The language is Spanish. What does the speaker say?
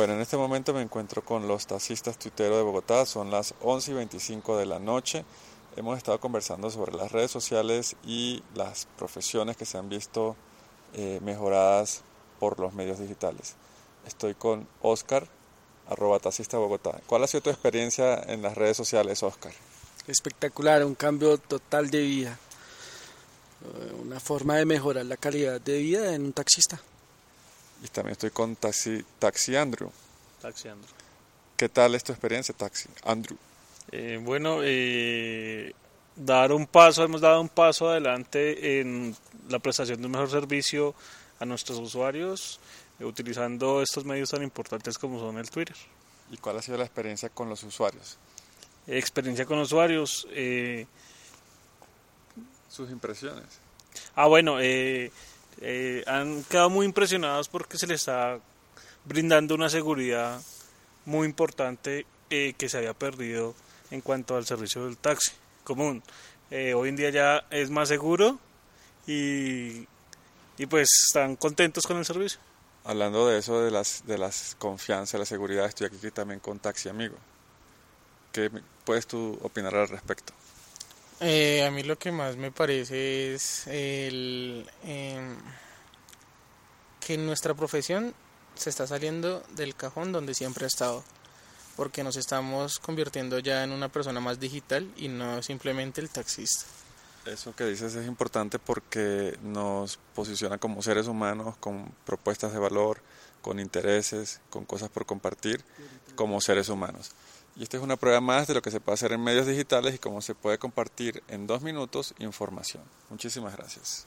Bueno, en este momento me encuentro con los taxistas tuiteros de Bogotá, son las 11 y 25 de la noche. Hemos estado conversando sobre las redes sociales y las profesiones que se han visto eh, mejoradas por los medios digitales. Estoy con Oscar, arroba taxista Bogotá. ¿Cuál ha sido tu experiencia en las redes sociales, Oscar? Espectacular, un cambio total de vida, eh, una forma de mejorar la calidad de vida en un taxista. Y también estoy con Taxi, Taxi Andrew. Taxi Andrew. ¿Qué tal es tu experiencia, Taxi Andrew? Eh, bueno, eh, dar un paso, hemos dado un paso adelante en la prestación de un mejor servicio a nuestros usuarios eh, utilizando estos medios tan importantes como son el Twitter. ¿Y cuál ha sido la experiencia con los usuarios? experiencia con usuarios. Eh, Sus impresiones. Ah, bueno, eh, eh, han quedado muy impresionados porque se les está brindando una seguridad muy importante eh, que se había perdido en cuanto al servicio del taxi común. Eh, hoy en día ya es más seguro y, y pues están contentos con el servicio. Hablando de eso, de las, de las confianza, la seguridad, estoy aquí también con Taxi Amigo. ¿Qué puedes tú opinar al respecto? Eh, a mí lo que más me parece es el, que nuestra profesión se está saliendo del cajón donde siempre ha estado, porque nos estamos convirtiendo ya en una persona más digital y no simplemente el taxista. Eso que dices es importante porque nos posiciona como seres humanos con propuestas de valor, con intereses, con cosas por compartir como seres humanos. Y esta es una prueba más de lo que se puede hacer en medios digitales y cómo se puede compartir en dos minutos información. Muchísimas gracias.